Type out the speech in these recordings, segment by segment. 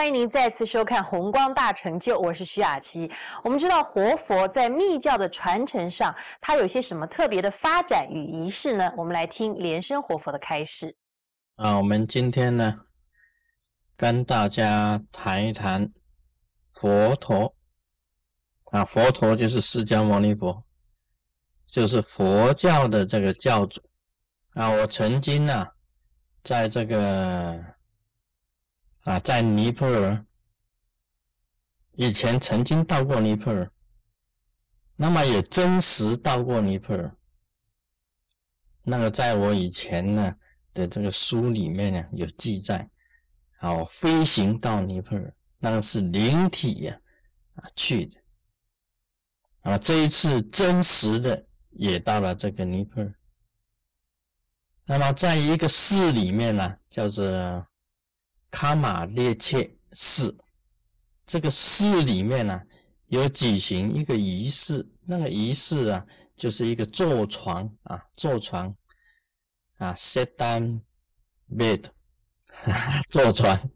欢迎您再次收看《红光大成就》，我是徐雅琪。我们知道活佛在密教的传承上，它有些什么特别的发展与仪式呢？我们来听莲生活佛的开示。啊，我们今天呢，跟大家谈一谈佛陀。啊，佛陀就是释迦牟尼佛，就是佛教的这个教主。啊，我曾经呢，在这个。啊，在尼泊尔，以前曾经到过尼泊尔，那么也真实到过尼泊尔。那个在我以前呢的这个书里面呢有记载，啊，飞行到尼泊尔，那个是灵体呀啊去的。啊，这一次真实的也到了这个尼泊尔。那么在一个寺里面呢，叫做。卡马列切寺，这个寺里面呢，有举行一个仪式。那个仪式啊，就是一个坐床啊，坐床啊，sit down bed，坐床。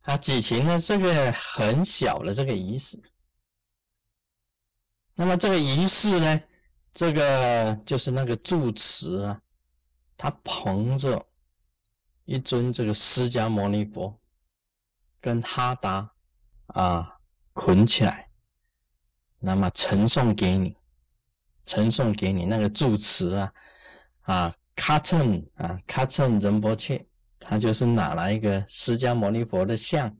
他举行了这个很小的这个仪式。那么这个仪式呢，这个就是那个住持啊，他捧着。一尊这个释迦牟尼佛跟哈达啊捆起来，那么呈送给你，呈送给你那个住持啊啊卡称啊卡称仁波切，他就是拿了一个释迦牟尼佛的像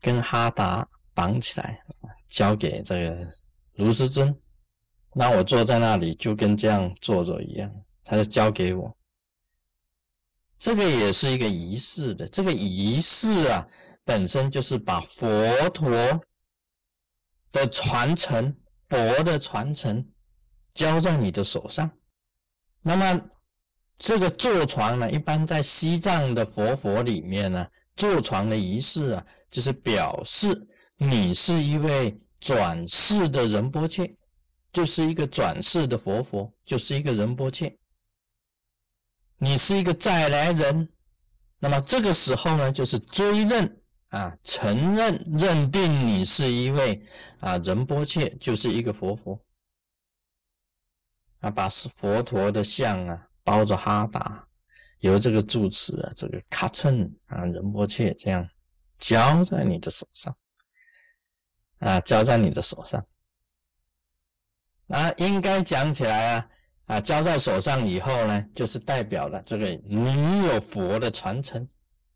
跟哈达绑起来，交给这个卢师尊。那我坐在那里就跟这样坐着一样，他就交给我。这个也是一个仪式的，这个仪式啊，本身就是把佛陀的传承、佛的传承交在你的手上。那么，这个坐床呢，一般在西藏的佛佛里面呢，坐床的仪式啊，就是表示你是一位转世的仁波切，就是一个转世的佛佛，就是一个仁波切。你是一个再来人，那么这个时候呢，就是追认啊，承认认定你是一位啊仁波切，就是一个佛佛啊，把佛陀的像啊包着哈达，由这个住持啊，这个卡称啊仁波切这样交在你的手上啊，交在你的手上啊，应该讲起来啊。啊，交在手上以后呢，就是代表了这个你有佛的传承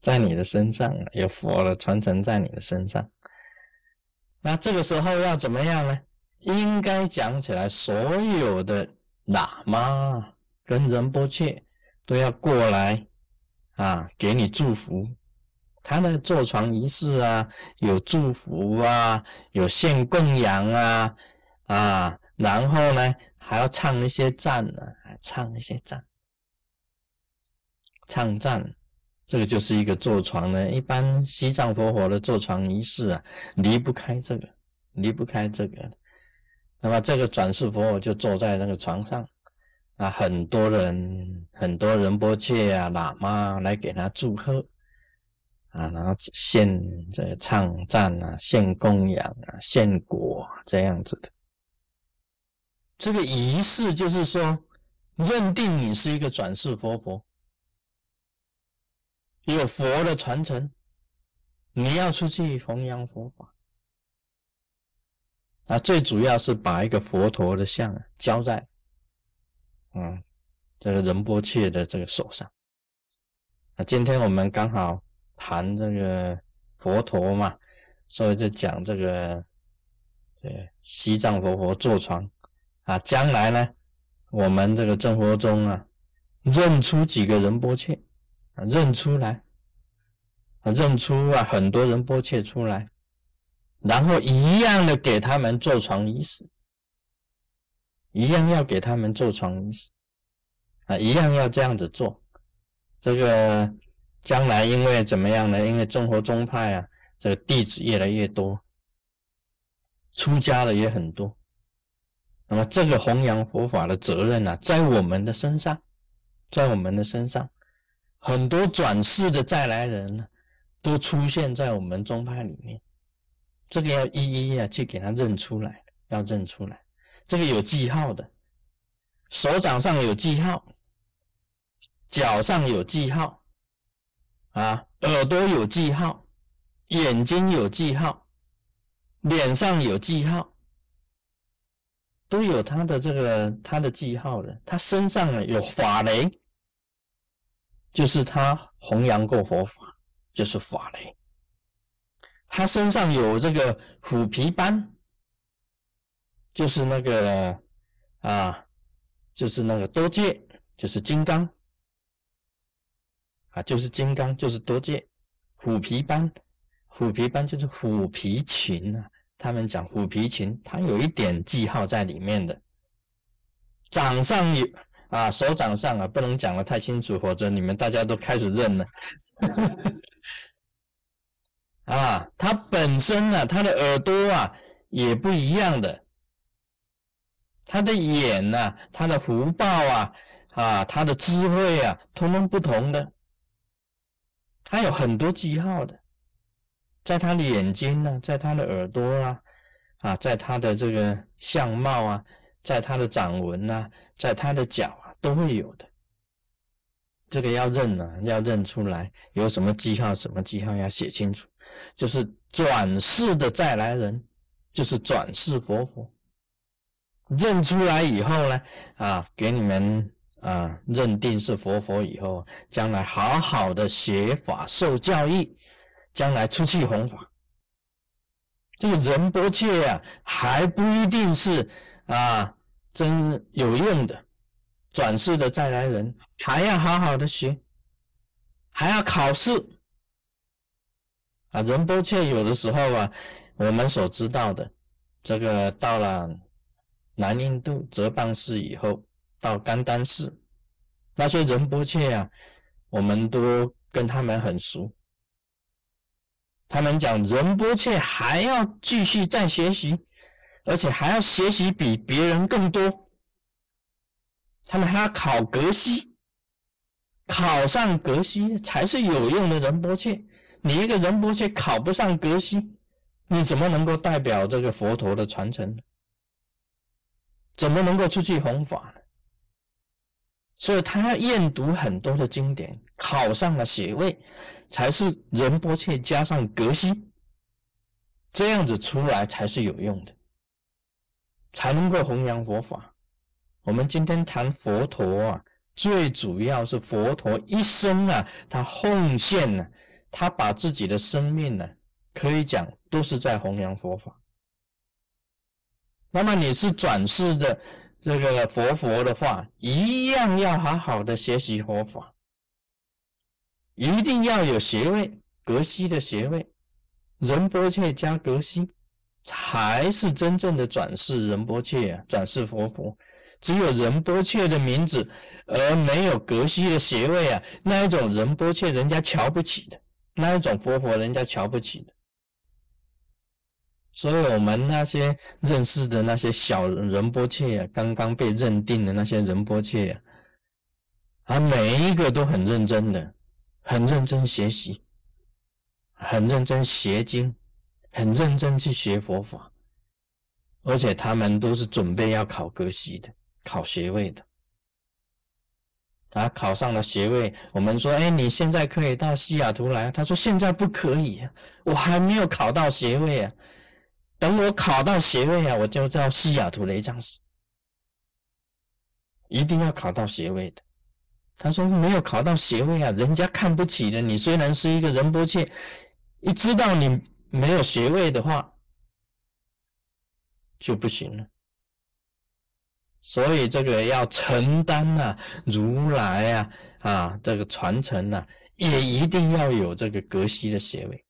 在你的身上，有佛的传承在你的身上。那这个时候要怎么样呢？应该讲起来，所有的喇嘛跟仁波切都要过来啊，给你祝福。他的坐床仪式啊，有祝福啊，有献供养啊，啊。然后呢，还要唱一些赞呢，还唱一些赞，唱赞，这个就是一个坐床呢。一般西藏佛火的坐床仪式啊，离不开这个，离不开这个。那么这个转世佛火就坐在那个床上，啊，很多人，很多人波切啊、喇嘛来给他祝贺，啊，然后献这个唱赞啊、献供养啊、献果这样子的。这个仪式就是说，认定你是一个转世佛佛，有佛的传承，你要出去弘扬佛法啊。最主要是把一个佛陀的像交在，嗯，这个仁波切的这个手上。啊今天我们刚好谈这个佛陀嘛，所以就讲这个，呃，西藏佛佛坐床。啊，将来呢，我们这个生活中啊，认出几个人波切啊，认出来啊，认出啊，很多人波切出来，然后一样的给他们做床仪式，一样要给他们做床仪式啊，一样要这样子做。这个将来因为怎么样呢？因为中国宗派啊，这个弟子越来越多，出家的也很多。那么这个弘扬佛法的责任呢，在我们的身上，在我们的身上，很多转世的再来人呢，都出现在我们宗派里面。这个要一一啊去给他认出来，要认出来。这个有记号的，手掌上有记号，脚上有记号，啊，耳朵有记号，眼睛有记号，脸上有记号，都有他的这个他的记号的。他身上呢有法雷，就是他弘扬过佛法，就是法雷。他身上有这个虎皮斑，就是那个啊，就是那个多戒，就是金刚啊，就是金刚，就是多戒。虎皮斑，虎皮斑就是虎皮裙啊。他们讲虎皮琴，它有一点记号在里面的。掌上有啊，手掌上啊，不能讲的太清楚，否则你们大家都开始认了。啊，他本身呢，他的耳朵啊也不一样的，他的眼呐，他的福报啊，啊，他的智慧啊，通通不同的。他有很多记号的，在他的眼睛呢，在他的耳朵啊，啊，在他的这个相貌啊，在他的掌纹呐，在他的脚啊，都会有的。这个要认呢，要认出来有什么记号，什么记号要写清楚。就是转世的再来人，就是转世佛佛。认出来以后呢，啊，给你们啊认定是佛佛以后，将来好好的学法受教义，将来出去弘法。这个仁波切呀，还不一定是啊真有用的。转世的再来人还要好好的学，还要考试啊！仁波切有的时候啊，我们所知道的，这个到了南印度哲蚌寺以后，到甘丹寺，那些仁波切啊，我们都跟他们很熟。他们讲仁波切还要继续再学习，而且还要学习比别人更多。他们还要考格西，考上格西才是有用的仁波切。你一个仁波切考不上格西，你怎么能够代表这个佛陀的传承？怎么能够出去弘法呢？所以他要研读很多的经典，考上了学位，才是仁波切加上格西，这样子出来才是有用的，才能够弘扬佛法。我们今天谈佛陀啊，最主要是佛陀一生啊，他奉献呢，他把自己的生命呢，可以讲都是在弘扬佛法。那么你是转世的这个佛佛的话，一样要好好的学习佛法，一定要有学位，格西的学位，仁波切加格西，才是真正的转世仁波切啊，转世佛佛。只有仁波切的名字，而没有格西的学位啊，那一种仁波切人家瞧不起的，那一种佛佛人家瞧不起的。所以我们那些认识的那些小仁波切啊，刚刚被认定的那些仁波切啊，啊，每一个都很认真的，很认真学习，很认真学经，很认真去学佛法，而且他们都是准备要考格西的。考学位的，他考上了学位，我们说，哎，你现在可以到西雅图来。他说现在不可以，我还没有考到学位啊。等我考到学位啊，我就到西雅图雷藏寺。一定要考到学位的。他说没有考到学位啊，人家看不起的。你虽然是一个仁波切，一知道你没有学位的话，就不行了。所以这个要承担呐，如来啊啊，这个传承呐，也一定要有这个格西的学位。